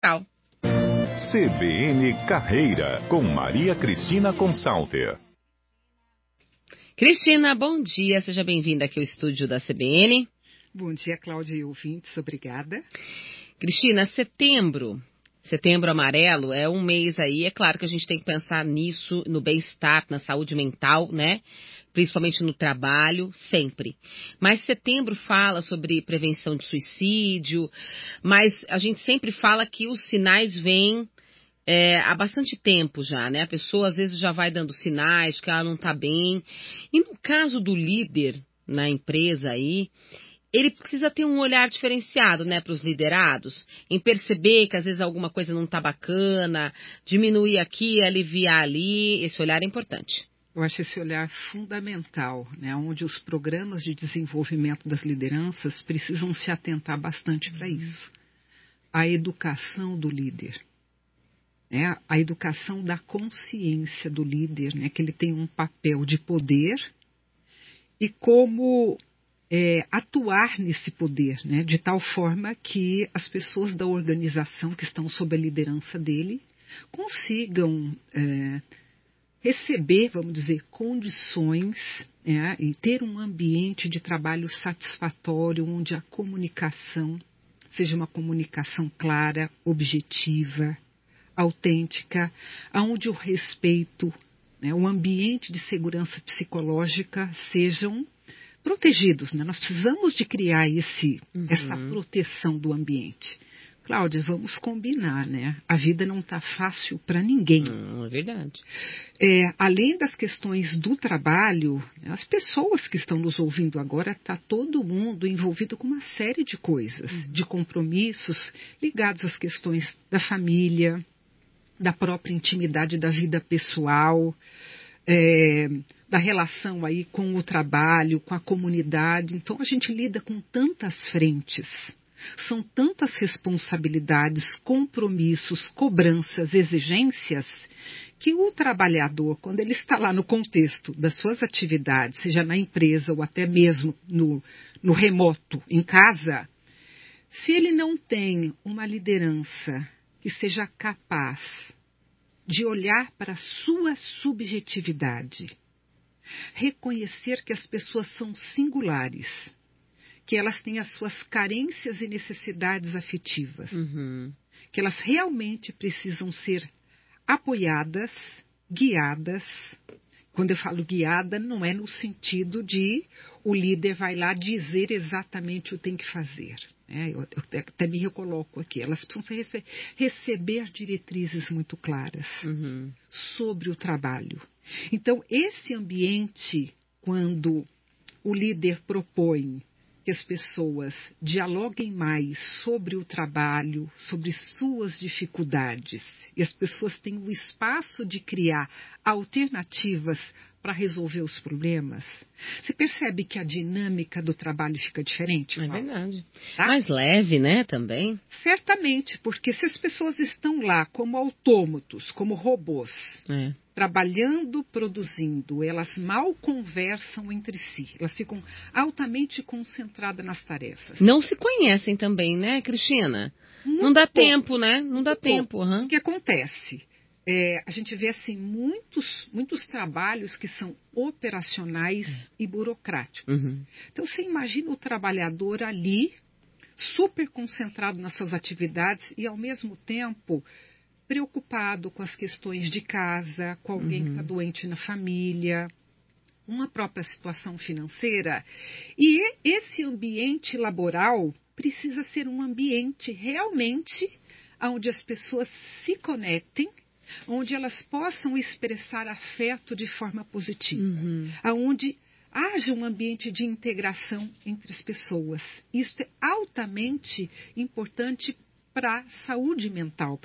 Tchau. CBN Carreira, com Maria Cristina Consalter. Cristina, bom dia. Seja bem-vinda aqui ao estúdio da CBN. Bom dia, Cláudia e ouvintes. Obrigada. Cristina, setembro Setembro Amarelo é um mês aí, é claro que a gente tem que pensar nisso, no bem-estar, na saúde mental, né? Principalmente no trabalho, sempre. Mas setembro fala sobre prevenção de suicídio, mas a gente sempre fala que os sinais vêm é, há bastante tempo já, né? A pessoa às vezes já vai dando sinais que ela não está bem. E no caso do líder na empresa aí, ele precisa ter um olhar diferenciado, né, para os liderados, em perceber que às vezes alguma coisa não está bacana, diminuir aqui, aliviar ali. Esse olhar é importante. Eu acho esse olhar fundamental, né, onde os programas de desenvolvimento das lideranças precisam se atentar bastante para isso. A educação do líder. Né, a educação da consciência do líder, né, que ele tem um papel de poder e como é, atuar nesse poder, né, de tal forma que as pessoas da organização que estão sob a liderança dele consigam é, receber, vamos dizer, condições é, e ter um ambiente de trabalho satisfatório onde a comunicação seja uma comunicação clara, objetiva, autêntica, onde o respeito, né, o ambiente de segurança psicológica sejam protegidos, né? Nós precisamos de criar esse, uhum. essa proteção do ambiente. Cláudia, vamos combinar, né? A vida não está fácil para ninguém. Não, é verdade. É, além das questões do trabalho, né, as pessoas que estão nos ouvindo agora, está todo mundo envolvido com uma série de coisas, uhum. de compromissos ligados às questões da família, da própria intimidade da vida pessoal. É, da relação aí com o trabalho, com a comunidade. Então a gente lida com tantas frentes. São tantas responsabilidades, compromissos, cobranças, exigências, que o trabalhador, quando ele está lá no contexto das suas atividades, seja na empresa ou até mesmo no, no remoto, em casa, se ele não tem uma liderança que seja capaz de olhar para a sua subjetividade, reconhecer que as pessoas são singulares, que elas têm as suas carências e necessidades afetivas, uhum. que elas realmente precisam ser apoiadas, guiadas. Quando eu falo guiada, não é no sentido de o líder vai lá dizer exatamente o que tem que fazer. É, eu, eu, até me recoloco aqui. Elas precisam rece receber diretrizes muito claras uhum. sobre o trabalho. Então, esse ambiente, quando o líder propõe que as pessoas dialoguem mais sobre o trabalho, sobre suas dificuldades, e as pessoas tenham o espaço de criar alternativas para resolver os problemas, você percebe que a dinâmica do trabalho fica diferente? É verdade. Tá? Mais leve, né, também? Certamente, porque se as pessoas estão lá como autômatos, como robôs, é. trabalhando, produzindo, elas mal conversam entre si, elas ficam altamente concentradas nas tarefas. Não se conhecem também, né, Cristina? Muito Não dá pouco. tempo, né? Não dá Muito tempo. Uhum. O que acontece? É, a gente vê assim muitos, muitos trabalhos que são operacionais e burocráticos. Uhum. Então você imagina o trabalhador ali super concentrado nas suas atividades e ao mesmo tempo preocupado com as questões de casa, com alguém uhum. que está doente na família, uma própria situação financeira. E esse ambiente laboral precisa ser um ambiente realmente onde as pessoas se conectem onde elas possam expressar afeto de forma positiva, uhum. aonde haja um ambiente de integração entre as pessoas. Isso é altamente importante para a saúde mental,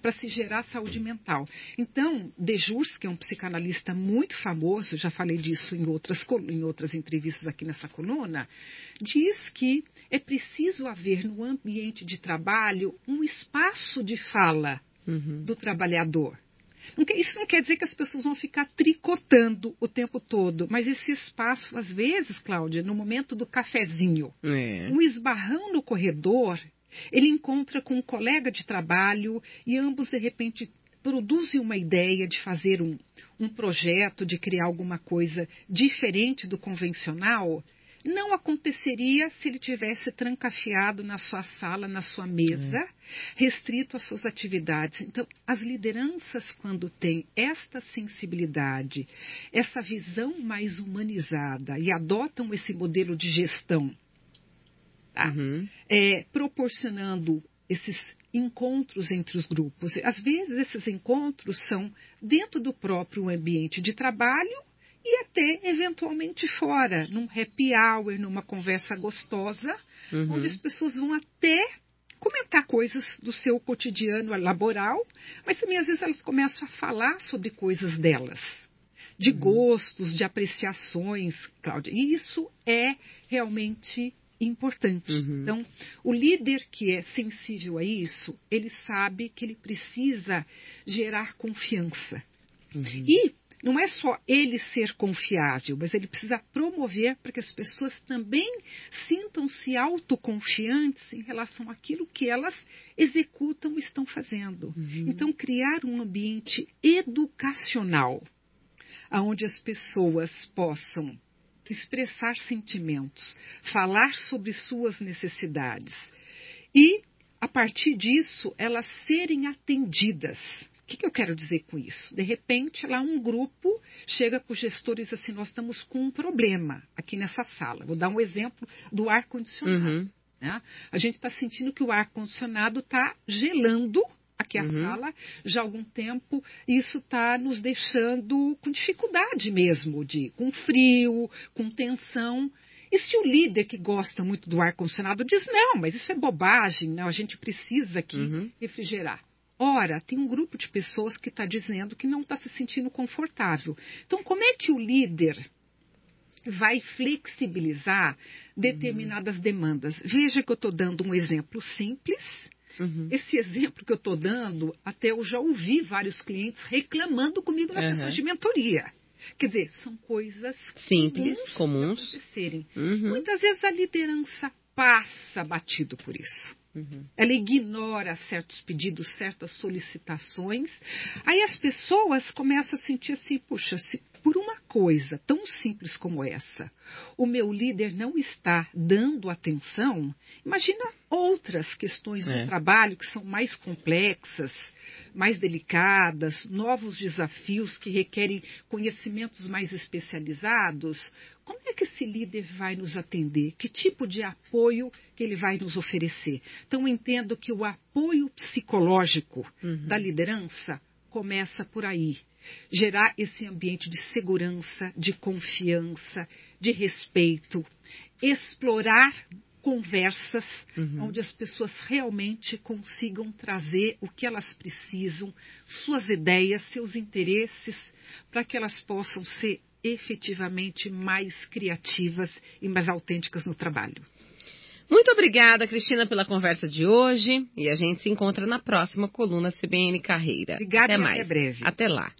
para se gerar saúde mental. Então, Dejurs, que é um psicanalista muito famoso, já falei disso em outras, em outras entrevistas aqui nessa coluna, diz que é preciso haver no ambiente de trabalho um espaço de fala uhum. do trabalhador. Isso não quer dizer que as pessoas vão ficar tricotando o tempo todo, mas esse espaço, às vezes, Cláudia, no momento do cafezinho, é. um esbarrão no corredor, Ele encontra com um colega de trabalho e ambos, de repente, produzem uma ideia de fazer um, um projeto, de criar alguma coisa diferente do convencional, não aconteceria se ele tivesse trancafiado na sua sala, na sua mesa, é. restrito às suas atividades. Então, as lideranças, quando têm esta sensibilidade, essa visão mais humanizada e adotam esse modelo de gestão, tá? uhum. é, proporcionando esses encontros entre os grupos. Às vezes, esses encontros são dentro do próprio ambiente de trabalho e até eventualmente fora, num happy hour, numa conversa gostosa, uhum. onde as pessoas vão até comentar coisas do seu cotidiano laboral, mas também às vezes elas começam a falar sobre coisas delas, de uhum. gostos, de apreciações, Cláudia. E isso é realmente importante. Uhum. Então, o líder que é sensível a isso, ele sabe que ele precisa gerar confiança. Uhum. E não é só ele ser confiável, mas ele precisa promover para que as pessoas também sintam-se autoconfiantes em relação àquilo que elas executam e estão fazendo. Uhum. Então, criar um ambiente educacional onde as pessoas possam expressar sentimentos, falar sobre suas necessidades e, a partir disso, elas serem atendidas que, que eu quero dizer com isso? De repente, lá um grupo chega para os gestores assim: nós estamos com um problema aqui nessa sala. Vou dar um exemplo do ar-condicionado. Uhum. Né? A gente está sentindo que o ar-condicionado está gelando aqui a uhum. sala já há algum tempo. E isso está nos deixando com dificuldade mesmo, de, com frio, com tensão. E se o líder que gosta muito do ar-condicionado diz, não, mas isso é bobagem, não, a gente precisa aqui uhum. refrigerar. Ora, tem um grupo de pessoas que está dizendo que não está se sentindo confortável. Então, como é que o líder vai flexibilizar determinadas uhum. demandas? Veja que eu estou dando um exemplo simples. Uhum. Esse exemplo que eu estou dando, até eu já ouvi vários clientes reclamando comigo na uhum. de mentoria. Quer dizer, são coisas simples, comuns, comuns. acontecerem. Uhum. Muitas vezes a liderança passa batido por isso. Uhum. Ela ignora certos pedidos, certas solicitações. Aí as pessoas começam a sentir assim: puxa, se por uma coisa tão simples como essa o meu líder não está dando atenção, imagina outras questões é. do trabalho que são mais complexas, mais delicadas, novos desafios que requerem conhecimentos mais especializados. Como é que esse líder vai nos atender? Que tipo de apoio que ele vai nos oferecer? Então, entendo que o apoio psicológico uhum. da liderança começa por aí. Gerar esse ambiente de segurança, de confiança, de respeito, explorar conversas uhum. onde as pessoas realmente consigam trazer o que elas precisam, suas ideias, seus interesses, para que elas possam ser efetivamente mais criativas e mais autênticas no trabalho. Muito obrigada, Cristina, pela conversa de hoje e a gente se encontra na próxima coluna CBN Carreira. Obrigada até mais. Até breve. Até lá.